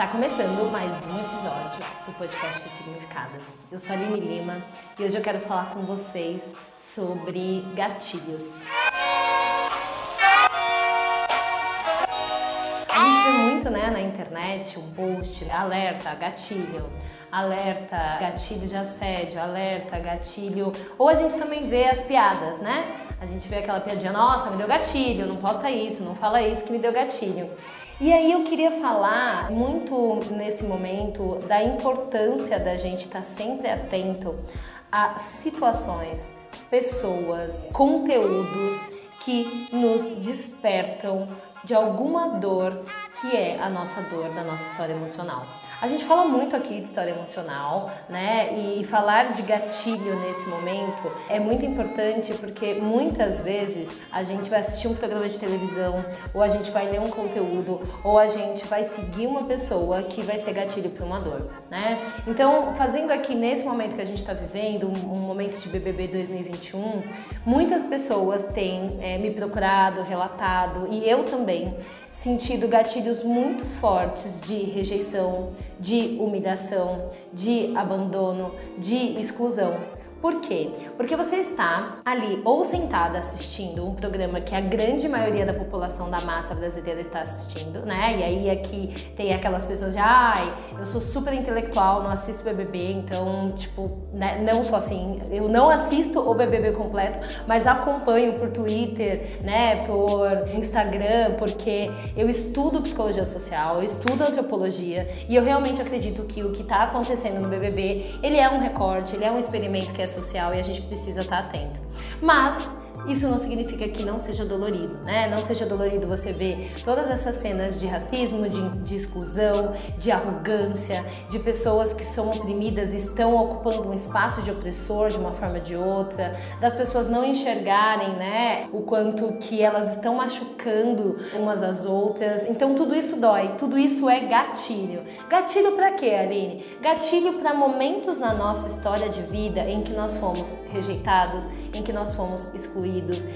Está começando mais um episódio do podcast Significadas. Eu sou a Aline Lima e hoje eu quero falar com vocês sobre gatilhos. A gente vê muito né, na internet um post, alerta, gatilho, alerta, gatilho de assédio, alerta, gatilho. Ou a gente também vê as piadas, né? A gente vê aquela piadinha, nossa, me deu gatilho, não posta isso, não fala isso que me deu gatilho. E aí eu queria falar muito nesse momento da importância da gente estar sempre atento a situações, pessoas, conteúdos que nos despertam de alguma dor que é a nossa dor da nossa história emocional. A gente fala muito aqui de história emocional, né? E falar de gatilho nesse momento é muito importante porque muitas vezes a gente vai assistir um programa de televisão, ou a gente vai ler um conteúdo, ou a gente vai seguir uma pessoa que vai ser gatilho para uma dor, né? Então, fazendo aqui nesse momento que a gente está vivendo, um, momento de BBB 2021, muitas pessoas têm é, me procurado, relatado, e eu também sentido gatilhos muito fortes de rejeição, de humilhação, de abandono, de exclusão. Por quê? Porque você está ali ou sentada assistindo um programa que a grande maioria da população da massa brasileira está assistindo, né? E aí aqui tem aquelas pessoas de, ai, eu sou super intelectual, não assisto BBB, então, tipo, né? não só assim, eu não assisto o BBB completo, mas acompanho por Twitter, né, por Instagram, porque eu estudo psicologia social, eu estudo antropologia e eu realmente acredito que o que está acontecendo no BBB, ele é um recorte, ele é um experimento que é social e a gente precisa estar atento. Mas isso não significa que não seja dolorido, né? Não seja dolorido você ver todas essas cenas de racismo, de, de exclusão, de arrogância, de pessoas que são oprimidas e estão ocupando um espaço de opressor de uma forma ou de outra, das pessoas não enxergarem, né, o quanto que elas estão machucando umas às outras. Então tudo isso dói, tudo isso é gatilho. Gatilho para quê, Aline? Gatilho para momentos na nossa história de vida em que nós fomos rejeitados, em que nós fomos excluídos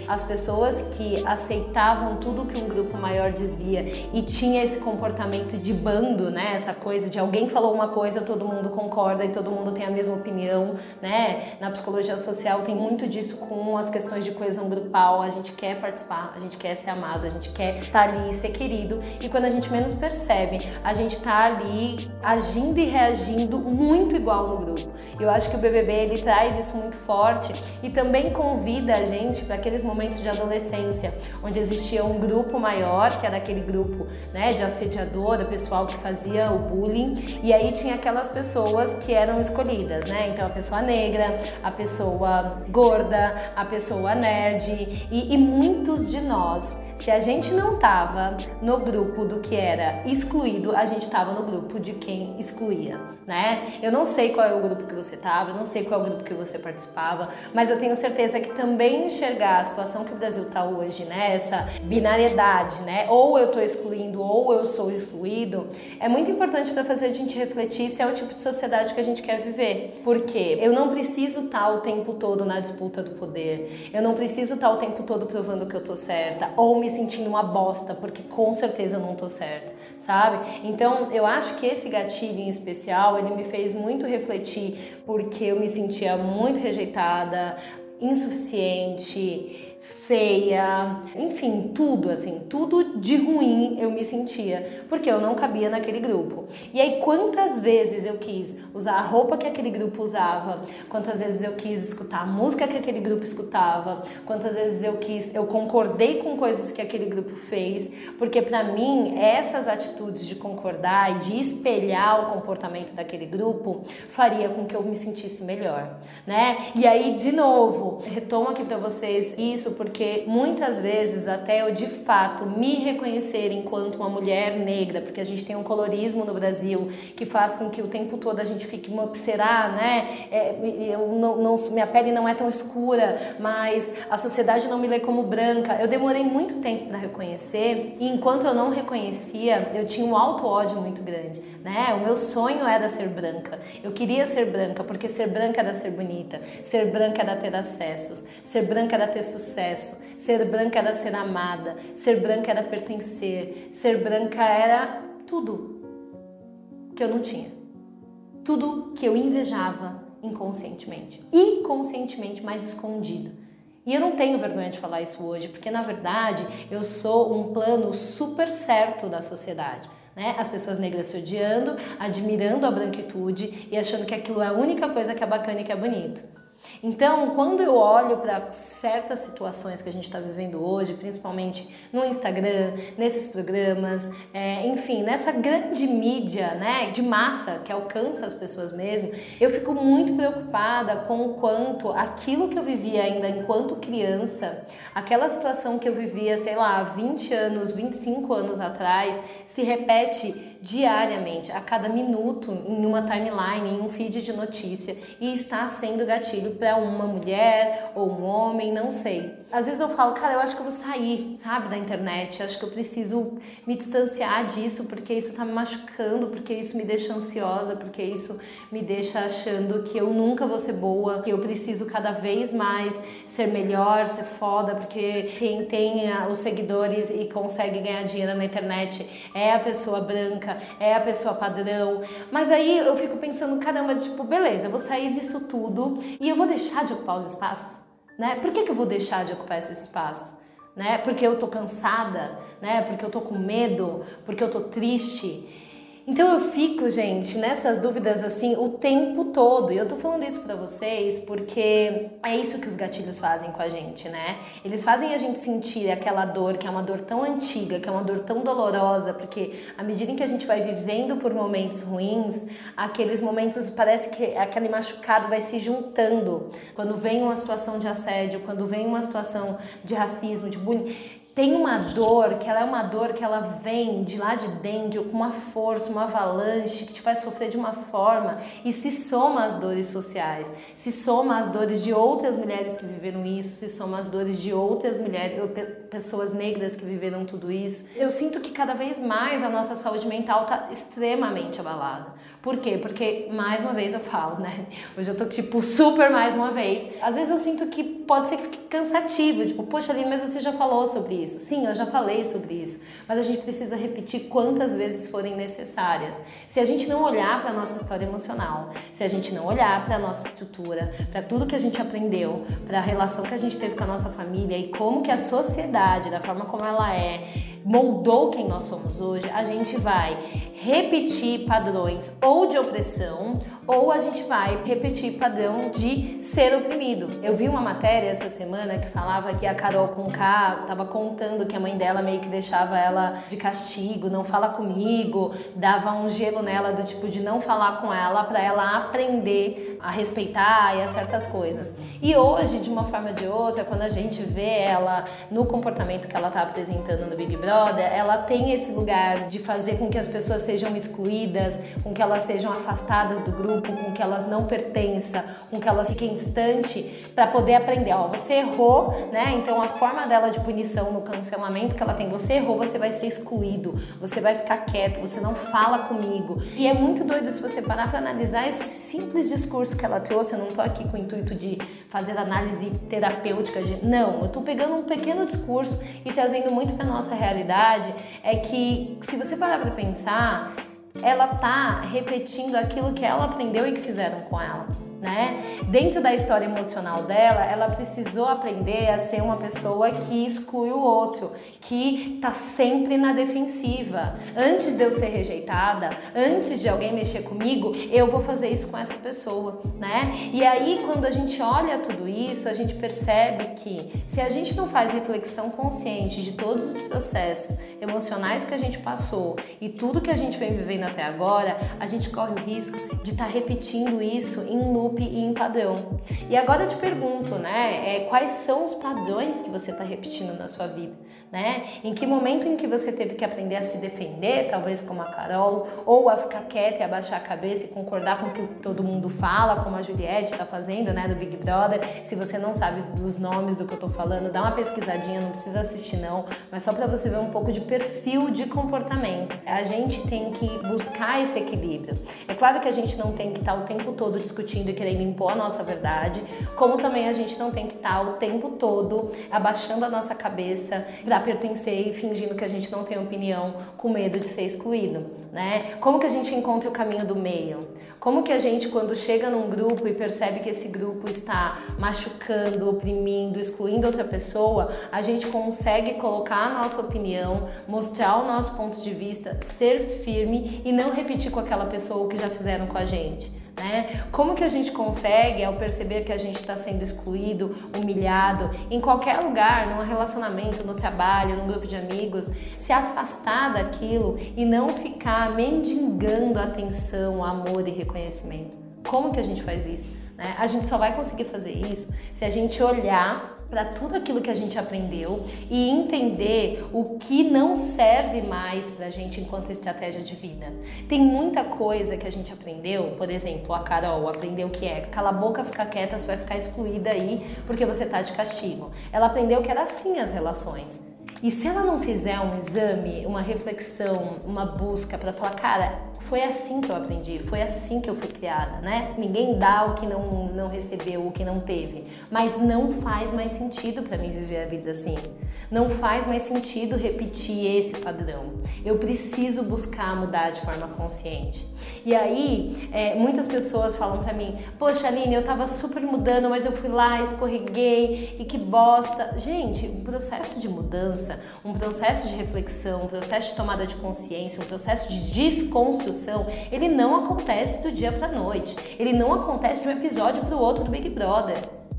as pessoas que aceitavam tudo que um grupo maior dizia e tinha esse comportamento de bando, né? Essa coisa de alguém falou uma coisa, todo mundo concorda e todo mundo tem a mesma opinião, né? Na psicologia social tem muito disso com as questões de coesão grupal. A gente quer participar, a gente quer ser amado, a gente quer estar tá ali, ser querido e quando a gente menos percebe, a gente tá ali agindo e reagindo muito igual no grupo. Eu acho que o BBB ele traz isso muito forte e também convida a gente para aqueles momentos de adolescência, onde existia um grupo maior, que era aquele grupo né, de assediadora, pessoal que fazia o bullying, e aí tinha aquelas pessoas que eram escolhidas, né? Então a pessoa negra, a pessoa gorda, a pessoa nerd, e, e muitos de nós se a gente não estava no grupo do que era excluído, a gente estava no grupo de quem excluía, né? Eu não sei qual é o grupo que você estava, eu não sei qual é o grupo que você participava, mas eu tenho certeza que também enxergar a situação que o Brasil está hoje, né? Essa binariedade, né? Ou eu estou excluindo ou eu sou excluído, é muito importante para fazer a gente refletir se é o tipo de sociedade que a gente quer viver. Porque eu não preciso estar tá o tempo todo na disputa do poder, eu não preciso estar tá o tempo todo provando que eu tô certa, ou me sentindo uma bosta, porque com certeza eu não tô certa, sabe? Então, eu acho que esse gatilho em especial, ele me fez muito refletir, porque eu me sentia muito rejeitada, insuficiente, feia, enfim, tudo assim, tudo de ruim eu me sentia, porque eu não cabia naquele grupo. E aí quantas vezes eu quis usar a roupa que aquele grupo usava, quantas vezes eu quis escutar a música que aquele grupo escutava, quantas vezes eu quis, eu concordei com coisas que aquele grupo fez, porque para mim essas atitudes de concordar e de espelhar o comportamento daquele grupo faria com que eu me sentisse melhor, né? E aí de novo, retomo aqui para vocês isso porque muitas vezes até eu de fato me reconhecer enquanto uma mulher negra, porque a gente tem um colorismo no Brasil que faz com que o tempo todo a gente fique será, né? É, eu não, não, minha pele não é tão escura, mas a sociedade não me lê como branca. Eu demorei muito tempo para reconhecer e enquanto eu não reconhecia, eu tinha um alto ódio muito grande, né? O meu sonho era ser branca. Eu queria ser branca porque ser branca era ser bonita, ser branca era ter acessos, ser branca era ter sucesso, ser branca era ser amada, ser branca era pertencer, ser branca era tudo que eu não tinha. Tudo que eu invejava inconscientemente e conscientemente mais escondido. E eu não tenho vergonha de falar isso hoje, porque na verdade eu sou um plano super certo da sociedade. Né? As pessoas negras se odiando, admirando a branquitude e achando que aquilo é a única coisa que é bacana e que é bonito. Então, quando eu olho para certas situações que a gente está vivendo hoje, principalmente no Instagram, nesses programas, é, enfim, nessa grande mídia né, de massa que alcança as pessoas mesmo, eu fico muito preocupada com o quanto aquilo que eu vivia ainda enquanto criança, aquela situação que eu vivia, sei lá, 20 anos, 25 anos atrás, se repete diariamente, a cada minuto, em uma timeline, em um feed de notícia, e está sendo gatilho para uma mulher ou um homem, não sei. Às vezes eu falo, cara, eu acho que eu vou sair, sabe, da internet, acho que eu preciso me distanciar disso, porque isso está me machucando, porque isso me deixa ansiosa, porque isso me deixa achando que eu nunca vou ser boa, que eu preciso cada vez mais ser melhor, ser foda, porque quem tem os seguidores e consegue ganhar dinheiro na internet é a pessoa branca, é a pessoa padrão. Mas aí eu fico pensando, caramba, tipo, beleza, eu vou sair disso tudo e eu vou deixar de ocupar os espaços, né? Por que, que eu vou deixar de ocupar esses espaços? Né? Porque eu tô cansada, né? Porque eu tô com medo, porque eu tô triste. Então eu fico, gente, nessas dúvidas assim o tempo todo. E eu tô falando isso para vocês porque é isso que os gatilhos fazem com a gente, né? Eles fazem a gente sentir aquela dor que é uma dor tão antiga, que é uma dor tão dolorosa, porque à medida em que a gente vai vivendo por momentos ruins, aqueles momentos parece que aquele machucado vai se juntando. Quando vem uma situação de assédio, quando vem uma situação de racismo, de bullying, tem uma dor que ela é uma dor que ela vem de lá de dentro com uma força, uma avalanche que te faz sofrer de uma forma e se soma às dores sociais, se soma às dores de outras mulheres que viveram isso, se soma às dores de outras mulheres, pessoas negras que viveram tudo isso. Eu sinto que cada vez mais a nossa saúde mental está extremamente abalada. Por quê? Porque, mais uma vez eu falo, né? Hoje eu tô tipo super mais uma vez. Às vezes eu sinto que pode ser que fique cansativo, tipo, poxa, Aline, mas você já falou sobre isso. Sim, eu já falei sobre isso. Mas a gente precisa repetir quantas vezes forem necessárias. Se a gente não olhar para a nossa história emocional, se a gente não olhar para a nossa estrutura, para tudo que a gente aprendeu, para a relação que a gente teve com a nossa família e como que a sociedade, da forma como ela é, moldou quem nós somos hoje, a gente vai repetir padrões ou de opressão ou a gente vai repetir padrão de ser oprimido. Eu vi uma matéria essa semana que falava que a Carol Conká estava contando que a mãe dela meio que deixava ela de castigo, não fala comigo, dava um gelo nela do tipo de não falar com ela para ela aprender a respeitar e a certas coisas. E hoje, de uma forma ou de outra, quando a gente vê ela no comportamento que ela está apresentando no Big Brother, ela tem esse lugar de fazer com que as pessoas sejam excluídas, com que elas sejam afastadas do grupo com que elas não pertençam, com que elas fiquem distante, para poder aprender. Ó, você errou, né? Então a forma dela de punição no cancelamento que ela tem, você errou, você vai ser excluído, você vai ficar quieto, você não fala comigo. E é muito doido se você parar para analisar esse simples discurso que ela trouxe. Eu não tô aqui com o intuito de fazer análise terapêutica de não, eu tô pegando um pequeno discurso e trazendo muito para nossa realidade. É que se você parar para pensar, ela tá repetindo aquilo que ela aprendeu e que fizeram com ela né? Dentro da história emocional dela, ela precisou aprender a ser uma pessoa que exclui o outro, que tá sempre na defensiva. Antes de eu ser rejeitada, antes de alguém mexer comigo, eu vou fazer isso com essa pessoa, né? E aí, quando a gente olha tudo isso, a gente percebe que se a gente não faz reflexão consciente de todos os processos emocionais que a gente passou e tudo que a gente vem vivendo até agora, a gente corre o risco de estar tá repetindo isso em loop loop e em padrão. E agora eu te pergunto, né? É, quais são os padrões que você está repetindo na sua vida? Né? Em que momento em que você teve que aprender a se defender, talvez como a Carol, ou a ficar quieta e abaixar a cabeça e concordar com o que todo mundo fala, como a Juliette está fazendo, né, do Big Brother. Se você não sabe dos nomes do que eu estou falando, dá uma pesquisadinha, não precisa assistir não, mas só para você ver um pouco de perfil de comportamento. A gente tem que buscar esse equilíbrio. É claro que a gente não tem que estar tá o tempo todo discutindo e querendo impor a nossa verdade, como também a gente não tem que estar tá o tempo todo abaixando a nossa cabeça para pertencer e fingindo que a gente não tem opinião com medo de ser excluído, né? Como que a gente encontra o caminho do meio? Como que a gente quando chega num grupo e percebe que esse grupo está machucando, oprimindo, excluindo outra pessoa, a gente consegue colocar a nossa opinião, mostrar o nosso ponto de vista, ser firme e não repetir com aquela pessoa o que já fizeram com a gente. Né? Como que a gente consegue, ao perceber que a gente está sendo excluído, humilhado, em qualquer lugar, num relacionamento, no trabalho, num grupo de amigos, se afastar daquilo e não ficar mendigando atenção, amor e reconhecimento? Como que a gente faz isso? Né? A gente só vai conseguir fazer isso se a gente olhar para tudo aquilo que a gente aprendeu e entender o que não serve mais para a gente enquanto estratégia de vida. Tem muita coisa que a gente aprendeu, por exemplo, a Carol aprendeu que é cala a boca, fica quieta, você vai ficar excluída aí porque você tá de castigo. Ela aprendeu que era assim as relações. E se ela não fizer um exame, uma reflexão, uma busca para falar, cara, foi assim que eu aprendi, foi assim que eu fui criada, né? Ninguém dá o que não, não recebeu, o que não teve. Mas não faz mais sentido para mim viver a vida assim. Não faz mais sentido repetir esse padrão. Eu preciso buscar mudar de forma consciente. E aí, é, muitas pessoas falam para mim: Poxa, Aline, eu tava super mudando, mas eu fui lá, escorreguei e que bosta. Gente, um processo de mudança, um processo de reflexão, um processo de tomada de consciência, um processo de desconstrução, ele não acontece do dia para noite. Ele não acontece de um episódio para o outro do Big Brother.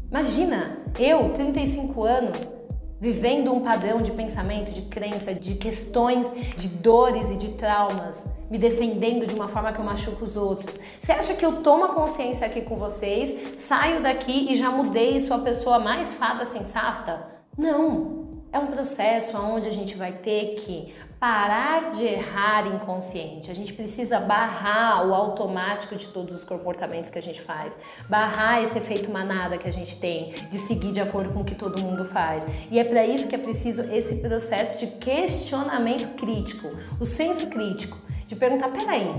Imagina, eu, 35 anos, vivendo um padrão de pensamento, de crença, de questões, de dores e de traumas, me defendendo de uma forma que eu machuco os outros. Você acha que eu tomo consciência aqui com vocês, saio daqui e já mudei e sou a pessoa mais fada sensata? Não. É um processo onde a gente vai ter que parar de errar inconsciente. A gente precisa barrar o automático de todos os comportamentos que a gente faz, barrar esse efeito manada que a gente tem de seguir de acordo com o que todo mundo faz. E é para isso que é preciso esse processo de questionamento crítico, o senso crítico, de perguntar: peraí,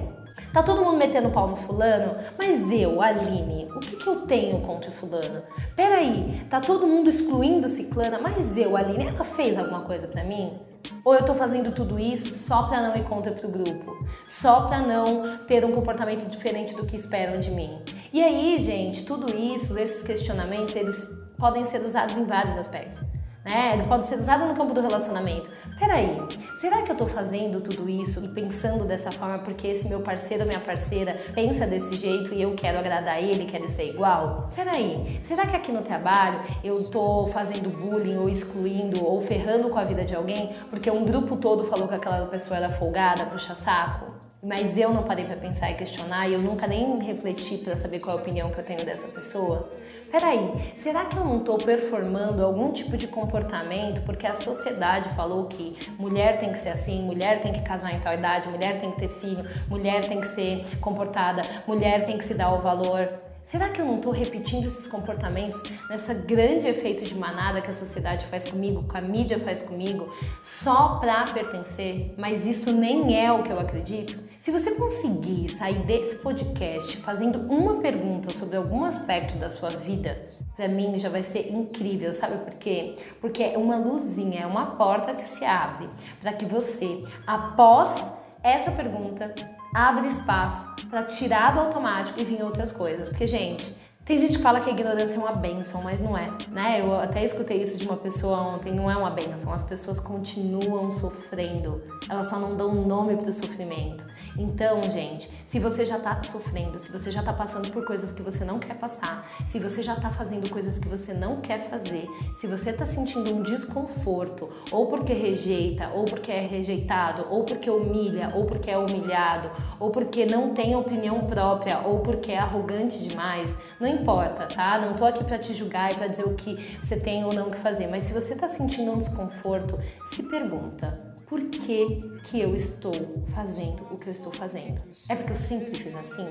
Tá todo mundo metendo pau no fulano, mas eu, Aline, o que, que eu tenho contra o fulano? Peraí, tá todo mundo excluindo ciclana, mas eu, Aline, ela fez alguma coisa para mim? Ou eu tô fazendo tudo isso só para não ir contra pro grupo? Só para não ter um comportamento diferente do que esperam de mim? E aí, gente, tudo isso, esses questionamentos, eles podem ser usados em vários aspectos. Né? Eles podem ser usados no campo do relacionamento. Peraí, será que eu tô fazendo tudo isso e pensando dessa forma porque esse meu parceiro ou minha parceira pensa desse jeito e eu quero agradar ele, quero ser igual? Peraí, será que aqui no trabalho eu tô fazendo bullying ou excluindo ou ferrando com a vida de alguém porque um grupo todo falou que aquela pessoa era folgada, puxa saco? Mas eu não parei para pensar e questionar e eu nunca nem refleti para saber qual é a opinião que eu tenho dessa pessoa? Peraí, será que eu não estou performando algum tipo de comportamento porque a sociedade falou que mulher tem que ser assim, mulher tem que casar em tal idade, mulher tem que ter filho, mulher tem que ser comportada, mulher tem que se dar o valor? Será que eu não estou repetindo esses comportamentos nessa grande efeito de manada que a sociedade faz comigo, que a mídia faz comigo, só para pertencer? Mas isso nem é o que eu acredito. Se você conseguir sair desse podcast fazendo uma pergunta sobre algum aspecto da sua vida, para mim já vai ser incrível, sabe por quê? Porque é uma luzinha, é uma porta que se abre para que você, após essa pergunta, abre espaço para tirar do automático e vir outras coisas. Porque, gente, tem gente que fala que a ignorância é uma benção, mas não é, né? Eu até escutei isso de uma pessoa ontem, não é uma benção, as pessoas continuam sofrendo, elas só não dão nome para o sofrimento. Então, gente, se você já tá sofrendo, se você já tá passando por coisas que você não quer passar, se você já tá fazendo coisas que você não quer fazer, se você tá sentindo um desconforto, ou porque rejeita, ou porque é rejeitado, ou porque humilha, ou porque é humilhado, ou porque não tem opinião própria, ou porque é arrogante demais, não importa, tá? Não tô aqui para te julgar e para dizer o que você tem ou não que fazer, mas se você tá sentindo um desconforto, se pergunta: por que, que eu estou fazendo o que eu estou fazendo? É porque eu sempre fiz assim?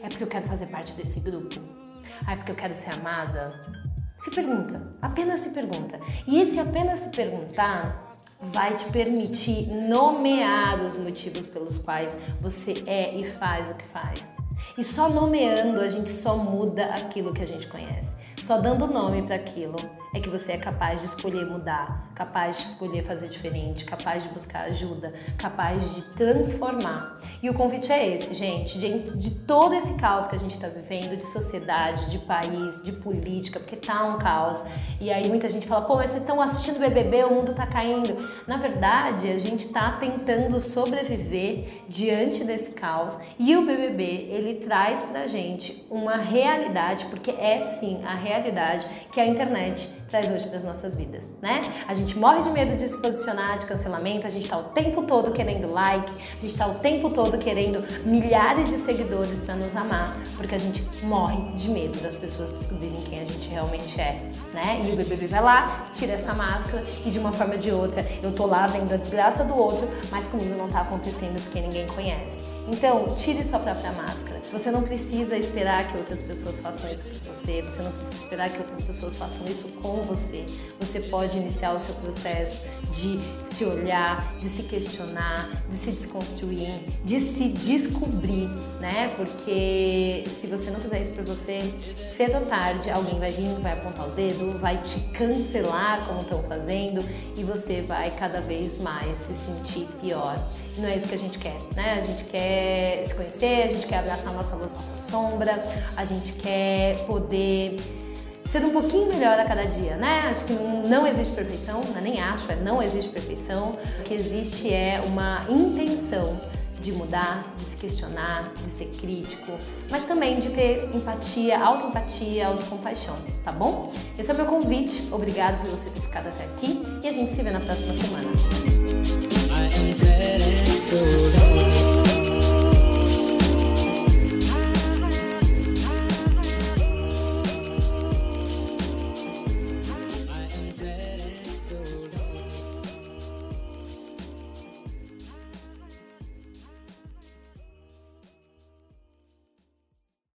É porque eu quero fazer parte desse grupo? Ah, é porque eu quero ser amada? Se pergunta, apenas se pergunta. E esse apenas se perguntar vai te permitir nomear os motivos pelos quais você é e faz o que faz. E só nomeando a gente só muda aquilo que a gente conhece. Só dando nome para aquilo é que você é capaz de escolher mudar, capaz de escolher fazer diferente, capaz de buscar ajuda, capaz de transformar. E o convite é esse, gente, de, de todo esse caos que a gente está vivendo, de sociedade, de país, de política, porque tá um caos. E aí muita gente fala, pô, mas vocês estão assistindo BBB, o mundo tá caindo. Na verdade, a gente está tentando sobreviver diante desse caos e o BBB ele traz pra gente uma realidade, porque é sim a realidade que a internet traz hoje para as nossas vidas, né? A gente morre de medo de se posicionar, de cancelamento, a gente está o tempo todo querendo like, a gente está o tempo todo querendo milhares de seguidores para nos amar, porque a gente morre de medo das pessoas descobrirem quem a gente realmente é, né? E o BBB vai lá, tira essa máscara e de uma forma ou de outra eu tô lá vendo a desgraça do outro, mas comigo não tá acontecendo porque ninguém conhece. Então, tire sua própria máscara. Você não precisa esperar que outras pessoas façam isso por você, você não precisa esperar que outras pessoas façam isso com você. Você pode iniciar o seu processo de se olhar, de se questionar, de se desconstruir, de se descobrir, né? Porque se você não fizer isso por você, cedo ou tarde alguém vai vir, vai apontar o dedo, vai te cancelar como estão fazendo e você vai cada vez mais se sentir pior. Não é isso que a gente quer, né? A gente quer se conhecer, a gente quer abraçar nossa luz, nossa sombra, a gente quer poder ser um pouquinho melhor a cada dia, né? Acho que não existe perfeição, né? nem acho, é não existe perfeição. O que existe é uma intenção de mudar, de se questionar, de ser crítico, mas também de ter empatia, autoempatia, autocompaixão, tá bom? Esse é o meu convite. Obrigado por você ter ficado até aqui e a gente se vê na próxima semana. I'm sad and so alone.